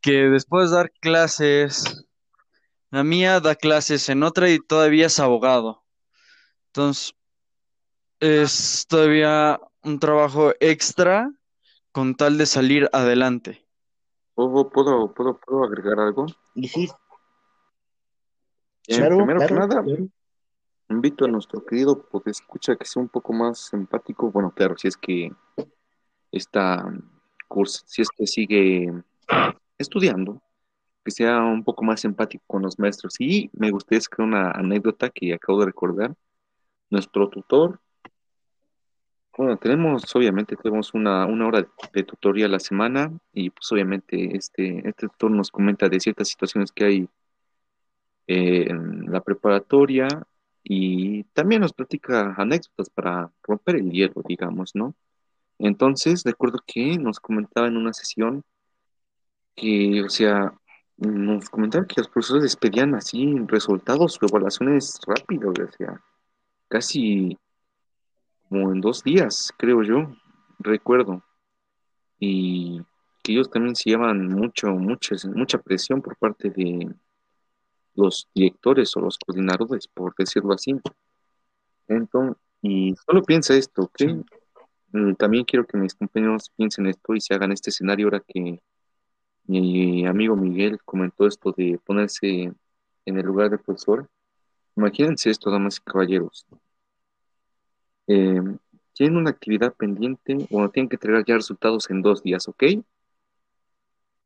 S2: que después de dar clases, la mía da clases en otra y todavía es abogado. Entonces, es todavía un trabajo extra con tal de salir adelante.
S3: ¿Puedo, puedo, puedo, puedo agregar algo?
S1: y sí,
S3: Eh,
S1: claro,
S3: primero que nada,
S1: claro.
S3: invito a nuestro querido escucha que sea un poco más empático. Bueno, claro, si es que esta curso, si es que sigue estudiando, que sea un poco más empático con los maestros. Y me gustaría escribir una anécdota que acabo de recordar. Nuestro tutor, bueno, tenemos, obviamente, tenemos una, una hora de tutoría a la semana y pues obviamente este, este tutor nos comenta de ciertas situaciones que hay en la preparatoria y también nos platica anécdotas para romper el hielo, digamos, ¿no? Entonces, recuerdo que nos comentaba en una sesión que, o sea, nos comentaba que los profesores les pedían así resultados o evaluaciones rápidas, o sea, casi como en dos días, creo yo, recuerdo. Y que ellos también se llevan mucho, mucha, mucha presión por parte de los directores o los coordinadores, por decirlo así. Entonces, y solo piensa esto, ¿ok? Mm, También quiero que mis compañeros piensen esto y se hagan este escenario ahora que mi amigo Miguel comentó esto de ponerse en el lugar del profesor. Imagínense esto, damas y caballeros. Eh, tienen una actividad pendiente o tienen que entregar ya resultados en dos días, ¿ok?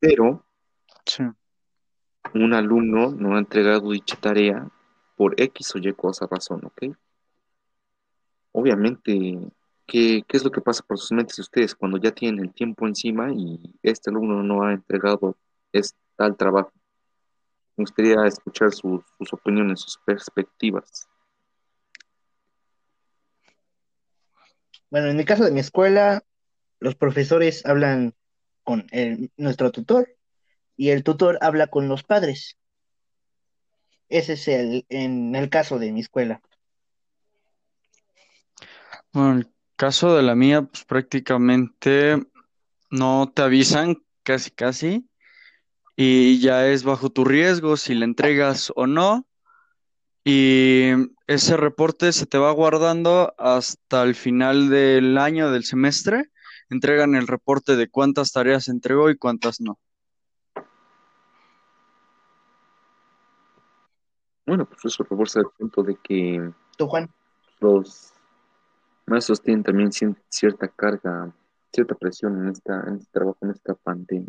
S3: Pero
S2: Sí.
S3: un alumno no ha entregado dicha tarea por X o Y cosa razón, ¿ok? Obviamente, ¿qué, qué es lo que pasa por sus mentes de ustedes cuando ya tienen el tiempo encima y este alumno no ha entregado es, tal trabajo? Me gustaría escuchar sus, sus opiniones, sus perspectivas.
S1: Bueno, en el caso de mi escuela, los profesores hablan con el- nuestro tutor y el tutor habla con los padres. Ese es el, en el caso de mi escuela.
S2: Bueno, caso de la mía, pues prácticamente no te avisan casi casi y ya es bajo tu riesgo si le entregas o no y ese reporte se te va guardando hasta el final del año del semestre. Entregan el reporte de cuántas tareas entregó y cuántas no.
S3: Bueno, pues eso refuerza el punto de que
S1: ¿Tú, Juan?
S3: los maestros tienen también cierta carga, cierta presión en esta, en este trabajo, en esta pandemia.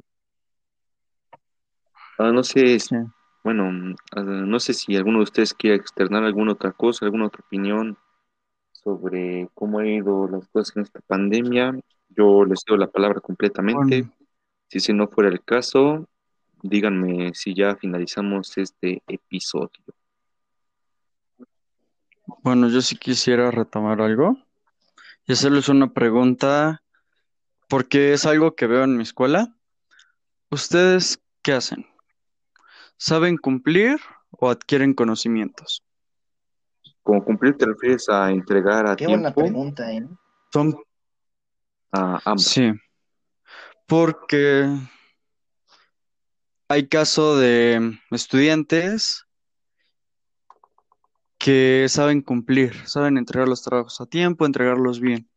S3: Ah, no sé,
S2: Sí.
S3: bueno, ah, no sé si alguno de ustedes quiere externar alguna otra cosa, alguna otra opinión sobre cómo han ido las cosas en esta pandemia. Yo les doy la palabra completamente.
S2: Bueno,
S3: Si ese no fuera el caso, díganme si ya finalizamos este episodio.
S2: bueno, yo sí quisiera retomar algo y hacerles una pregunta porque es algo que veo en mi escuela. ¿Ustedes qué hacen? ¿Saben cumplir o adquieren conocimientos?
S3: Como cumplir te refieres a entregar a
S1: Qué buena
S3: tiempo
S1: pregunta, ¿eh?
S2: Son,
S3: a ambos.
S2: sí, porque hay caso de estudiantes que saben cumplir, saben entregar los trabajos a tiempo, entregarlos bien.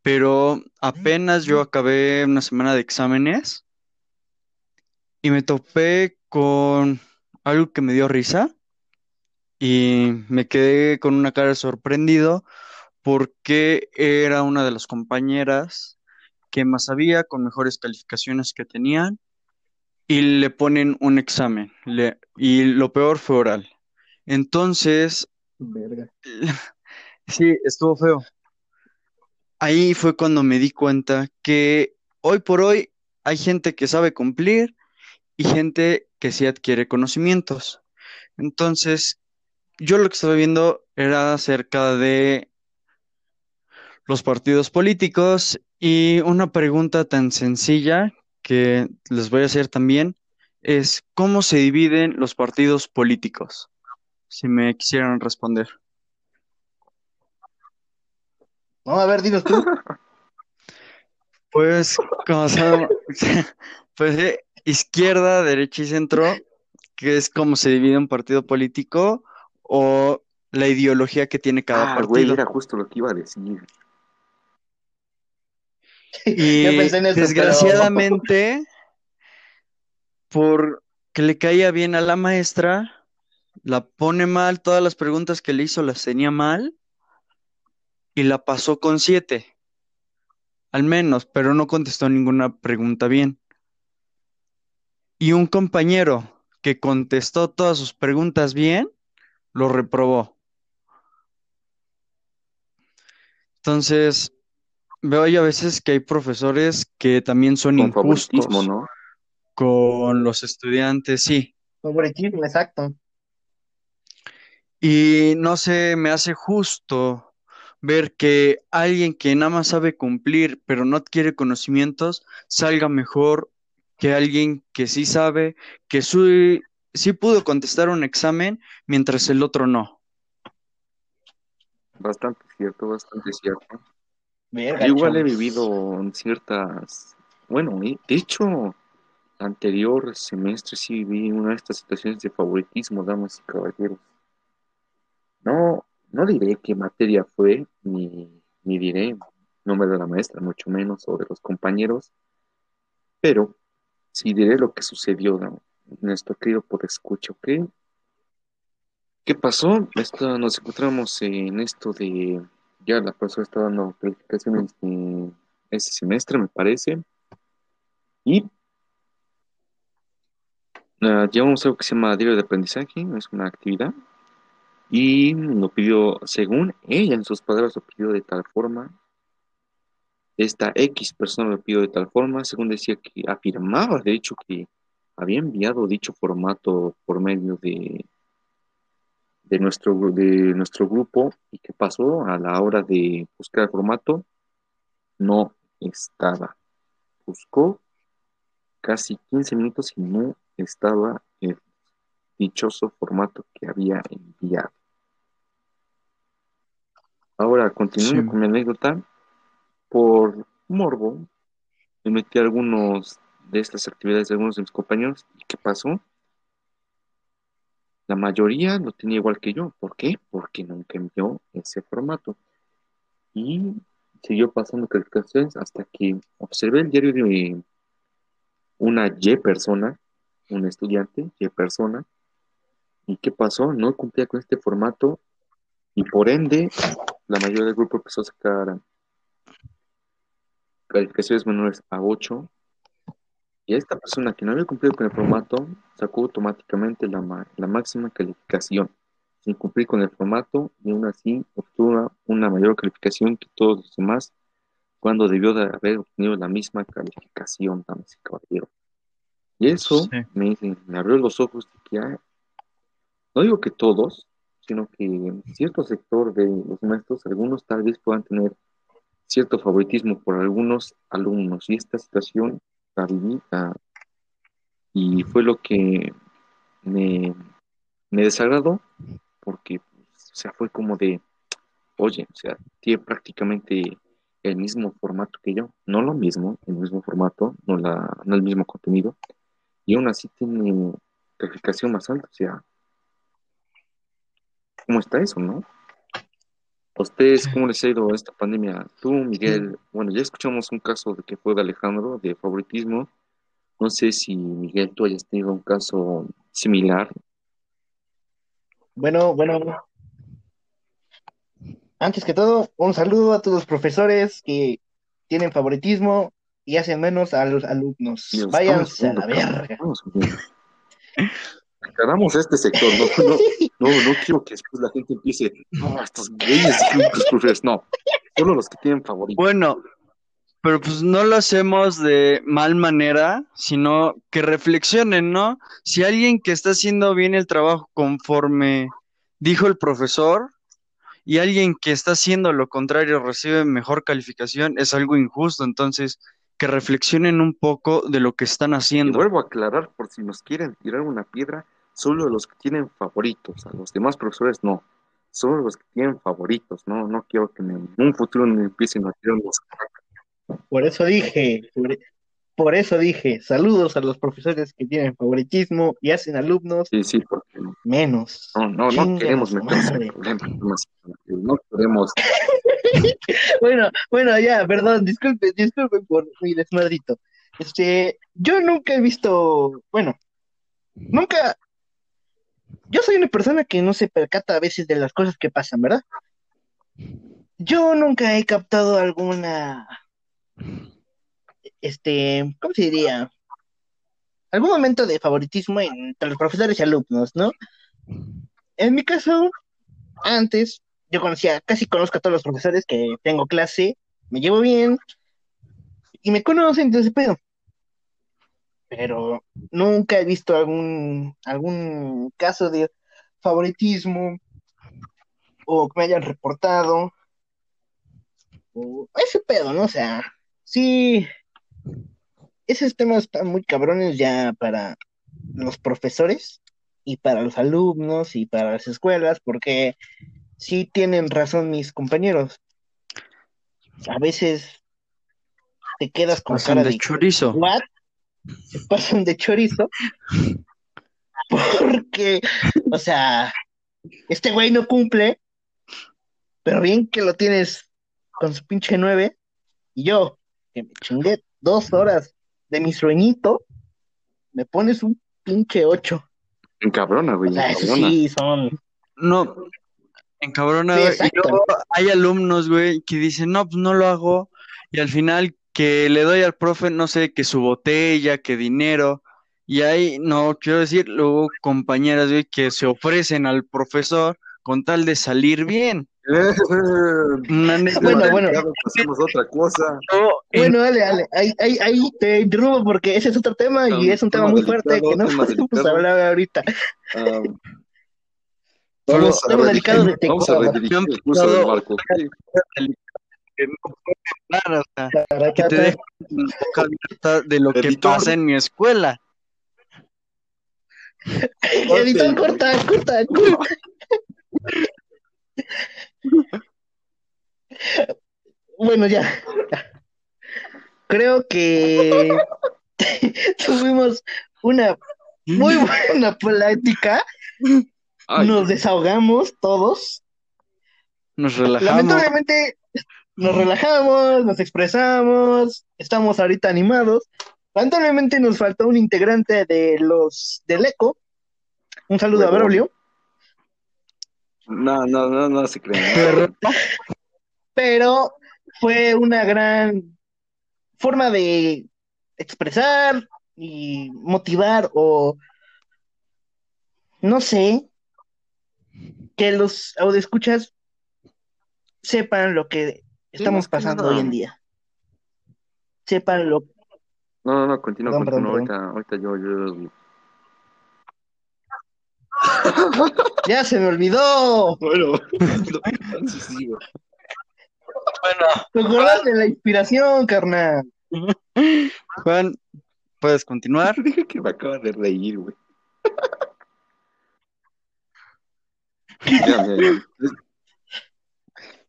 S2: Pero apenas yo acabé una semana de exámenes y me topé con algo que me dio risa y me quedé con una cara sorprendido porque era una de las compañeras que más sabía, con mejores calificaciones que tenían, y le ponen un examen, le- y lo peor fue oral. Entonces,
S1: Verga.
S2: sí, estuvo feo. Ahí fue cuando me di cuenta que hoy por hoy hay gente que sabe cumplir y gente que sí adquiere conocimientos. Entonces, yo lo que estaba viendo era acerca de los partidos políticos y una pregunta tan sencilla que les voy a hacer también es ¿cómo se dividen los partidos políticos? Si me quisieran responder.
S1: No, a ver, dinos tú.
S2: Pues, como saben, pues eh, izquierda, derecha y centro, que es como se divide un partido político o la ideología que tiene cada
S3: Ah, güey,
S2: partido.
S3: era justo lo que iba a decir.
S2: Y
S1: Yo pensé en eso, pero-
S2: desgraciadamente, por que le caía bien a la maestra, la pone mal, todas las preguntas que le hizo las tenía mal y la pasó con siete, al menos, pero no contestó ninguna pregunta bien. Y un compañero que contestó todas sus preguntas bien, lo reprobó. Entonces, veo yo a veces que hay profesores que también son
S3: Con
S2: injustos con los estudiantes, sí.
S1: Favoritismo, exacto.
S2: Y no sé, me hace justo ver que alguien que nada más sabe cumplir, pero no adquiere conocimientos, salga mejor que alguien que sí sabe, que sí, sí pudo contestar un examen, mientras el otro no.
S3: Bastante cierto, bastante cierto. Yo igual he vivido en ciertas, bueno, de hecho, anterior semestre sí viví una de estas situaciones de favoritismo, damas y caballeros. No, no diré qué materia fue, ni, ni diré nombre de la maestra, mucho menos, o de los compañeros, pero sí diré lo que sucedió, ¿no? Nuestro querido por escucha, ¿ok? ¿Qué pasó? Esto, nos encontramos en esto de, ya la profesora está dando calificaciones de ese semestre, me parece, y ah, llevamos algo que se llama diario de aprendizaje, es una actividad, y lo pidió, según ella, en sus palabras, lo pidió de tal forma, esta X persona lo pidió de tal forma, según decía que afirmaba, de hecho, que había enviado dicho formato por medio de, de, nuestro, de nuestro grupo, y que pasó a la hora de buscar el formato, no estaba. Buscó casi 15 minutos y no estaba el dichoso formato que había enviado. Ahora, continuando
S2: Sí.
S3: con mi anécdota, por morbo, me metí a algunos de estas actividades de algunos de mis compañeros. ¿Y qué pasó? La mayoría lo tenía igual que yo. ¿Por qué? Porque nunca envió ese formato. Y siguió pasando calificaciones hasta que observé el diario de una Y persona, un estudiante, Y persona. ¿Y qué pasó? No cumplía con este formato y por ende la mayoría del grupo empezó a sacar calificaciones menores a 8 y esta persona que no había cumplido con el formato sacó automáticamente la, la máxima calificación sin cumplir con el formato y aún así obtuvo una mayor calificación que todos los demás cuando debió de haber obtenido la misma calificación, damas y caballeros. Y eso
S2: Sí.
S3: me, me abrió los ojos de que hay- no digo que todos, sino que cierto sector de los maestros, algunos tal vez puedan tener cierto favoritismo por algunos alumnos. Y esta situación la viví y fue lo que me, me desagradó, porque pues, o sea, fue como de, oye, o sea, tiene prácticamente el mismo formato que yo, no lo mismo, el mismo formato, no, la, no el mismo contenido, y aún así tiene calificación más alta, o sea, ¿cómo está eso, no? ¿A ustedes cómo les ha ido esta pandemia? Tú, Miguel, bueno, ya escuchamos un caso de que fue de Alejandro, de favoritismo. No sé si, Miguel, tú hayas tenido un caso similar.
S1: Bueno, bueno. Antes que todo, un saludo a todos los profesores que tienen favoritismo y hacen menos a los alumnos.
S3: Y nos
S1: Váyanse a la verga.
S3: Aclaramos este sector, no, no, no, no quiero que después la gente empiece, no, estos güeyes, los profesores, no, solo los que tienen favoritos.
S2: Bueno, pero pues no lo hacemos de mal manera, sino que reflexionen, ¿no? Si alguien que está haciendo bien el trabajo conforme dijo el profesor y alguien que está haciendo lo contrario recibe mejor calificación, es algo injusto. Entonces, que reflexionen un poco de lo que están
S3: Y
S2: haciendo.
S3: vuelvo a aclarar, por si nos quieren tirar una piedra, solo los que tienen favoritos, a los demás profesores no, solo los que tienen favoritos, no, no quiero que en un futuro me empiecen a tirar unos
S1: Por eso dije, por, por eso dije, saludos a los profesores que tienen favoritismo y hacen alumnos
S3: Sí, sí, porque no,
S1: menos.
S3: no, no
S1: a
S3: queremos meternos en problemas, no queremos,
S1: Bueno, bueno, ya, perdón, disculpe, disculpe por mi desmadrito. Este, yo nunca he visto, bueno, nunca, yo soy una persona que no se percata a veces de las cosas que pasan, ¿verdad? Yo nunca he captado alguna, este, ¿cómo se diría? Algún momento de favoritismo entre los profesores y alumnos, ¿no? En mi caso, antes, yo conocía, casi conozco a todos los profesores que tengo clase, me llevo bien y me conocen, entonces pedo. Pero nunca he visto algún, algún caso de favoritismo o que me hayan reportado, o ese pedo, ¿no? O sea, sí, esos temas están muy cabrones ya para los profesores y para los alumnos y para las escuelas, porque sí tienen razón mis compañeros. A veces te quedas con
S2: Pasan
S1: cara
S2: de
S1: de
S2: chorizo.
S1: ¿What? Se pasan de chorizo. Porque, o sea, este güey no cumple, pero bien que lo tienes con su pinche nueve, y yo, que me chingué dos horas de mi sueñito, me pones un pinche ocho.
S3: Encabrona,
S1: O
S3: güey,
S1: sea, eso
S3: encabrona.
S1: sí son.
S2: No, encabrona,
S1: Sí,
S2: güey. Y luego hay alumnos, güey, que dicen, no, pues no lo hago. Y al final que le doy al profe, no sé, que su botella, que dinero. Y hay, no, quiero decir, luego compañeras, güey, que se ofrecen al profesor con tal de salir bien. Una
S1: Bueno, bueno.
S3: Hacemos otra cosa.
S1: Bueno, dale, dale, ahí, ahí, ahí te interrumpo porque ese es otro tema y
S3: Tema-
S1: es un tema
S3: tema
S1: muy fuerte que no podemos hablar ahorita.
S3: Ah,
S2: Solo
S3: vamos a redirigir,
S1: de
S3: vamos a redirigir el curso del barco.
S2: Que no puedo hablar, o sea, que te dejo con la boca abierta de lo que
S3: Editor.
S2: pasa en mi escuela.
S1: Editor, corta, corta, corta. Bueno, ya. Creo que tuvimos una muy buena plática.
S3: Ay,
S1: Nos desahogamos todos.
S2: Nos relajamos.
S1: Lamentablemente nos relajamos, nos expresamos, estamos ahorita animados. Lamentablemente nos faltó un integrante de los del ECO. Un saludo a. Braulio.
S3: no, no, no, no se crean.
S2: Pero-
S1: pero fue una gran forma de expresar y motivar o no sé, que los audioescuchas sepan lo que estamos pasando
S3: nada.
S1: hoy en día. Sepan lo
S3: No, no, no, continúa,
S1: Perdón, perdón,
S3: continúa. Ahorita, ahorita yo, yo.
S1: ya se me olvidó.
S3: Bueno, güey.
S1: ¿Te acuerdas de la inspiración, carnal?
S2: Juan, ¿puedes continuar?
S3: Dije que me acaba de reír, güey. Ya, ya, ya.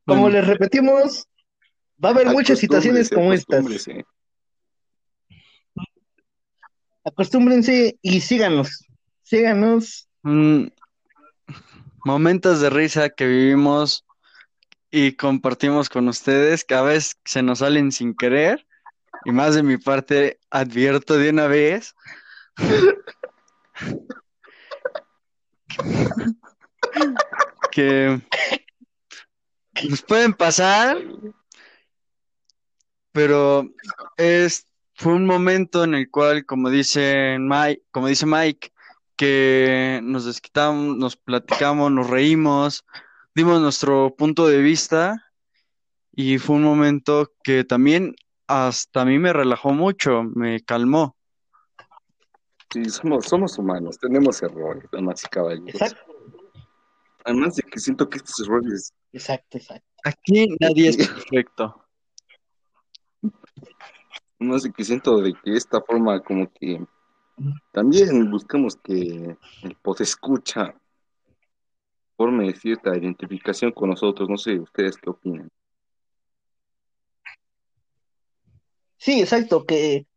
S1: Como
S2: Bueno.
S1: les repetimos, va a haber muchas situaciones como estas.
S3: Acostúmbrese.
S1: Acostúmbrense y síganos. Síganos.
S2: Mm, momentos de risa que vivimos y compartimos con ustedes, que a veces se nos salen sin querer, y más de mi parte advierto de una vez que nos pueden pasar, pero es, fue un momento en el cual, como dice Mike, como dice Mike, que nos desquitamos, nos platicamos, nos reímos, dimos nuestro punto de vista y fue un momento que también hasta a mí me relajó mucho, me calmó.
S3: Sí, somos, somos humanos, tenemos errores, damas y caballeros.
S1: Exacto,
S3: Además de que siento que estos errores
S1: exacto, exacto.
S2: Aquí nadie es perfecto.
S3: No sé, que siento de que esta forma como que también buscamos que el escucha forme cierta identificación con nosotros. No sé, ustedes qué opinan.
S1: Sí, exacto, que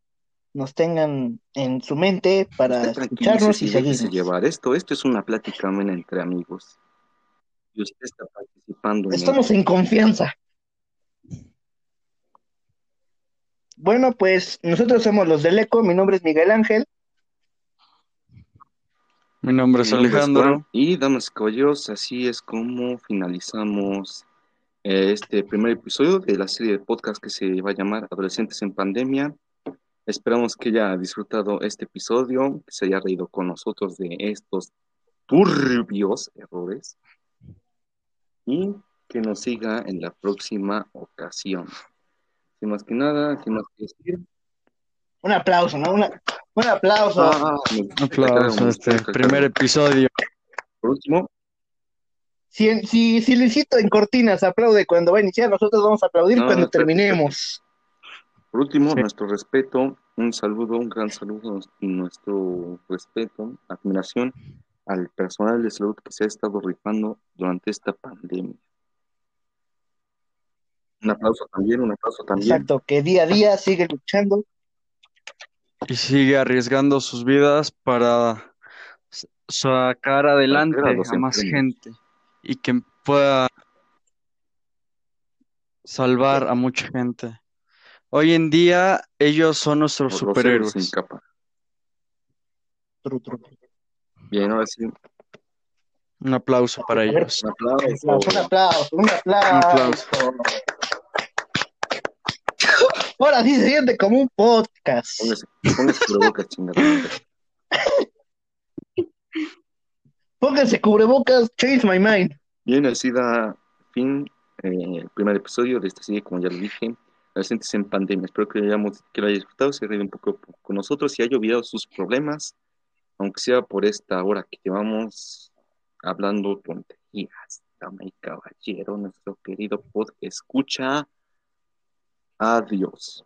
S1: nos tengan en su mente para
S3: Usted
S1: escucharnos y seguirnos.
S3: llevar. Esto, esto es una plática amena entre amigos. Y usted está participando en
S1: Estamos en confianza. Bueno, pues nosotros somos los del ECO. Mi nombre es Miguel Ángel.
S2: Mi nombre es
S3: Mi nombre es
S2: Alejandro.
S3: Y damas y caballeros, así es como finalizamos eh, este primer episodio de la serie de podcast que se va a llamar Adolescentes en Pandemia. Esperamos que haya disfrutado este episodio, que se haya reído con nosotros de estos turbios errores y que nos siga en la próxima ocasión. Sin más que nada, sin más que decir.
S1: Un aplauso, ¿no? Una- un aplauso.
S3: Ah, nos-
S2: Un aplauso a este primer episodio.
S3: Por último,
S1: Si, si, si Luisito en cortinas aplaude cuando va a iniciar, nosotros vamos a aplaudir
S3: No,
S1: cuando
S3: espérate,
S1: terminemos.
S3: Por último,
S2: Sí.
S3: nuestro respeto, un saludo, un gran saludo y nuestro respeto, admiración al personal de salud que se ha estado rifando durante esta pandemia. Un aplauso también, un aplauso también.
S1: Exacto, que día a día sigue luchando.
S2: Y sigue arriesgando sus vidas para sacar adelante
S3: a
S2: más gente y que pueda salvar a mucha gente. Hoy en día ellos son nuestros
S3: Los héroes sin
S2: superhéroes.
S3: capa.
S1: Tru, tru.
S3: Bien, ahora sí,
S2: Un aplauso para ellos.
S3: un aplauso.
S1: Un aplauso, un aplauso.
S2: Un aplauso.
S1: Ahora sí se siente como un podcast.
S3: Póngase, póngase cubrebocas, chingada.
S1: Pónganse cubrebocas, change my mind.
S3: Bien, así da fin eh, el primer episodio de esta serie, como ya lo dije, Adolescentes en Pandemia. Espero que, hayamos, que lo haya disfrutado, se ríe un poco con nosotros y haya olvidado sus problemas, aunque sea por esta hora que llevamos hablando tonterías. Dama y caballero, nuestro querido pod escucha. Adiós.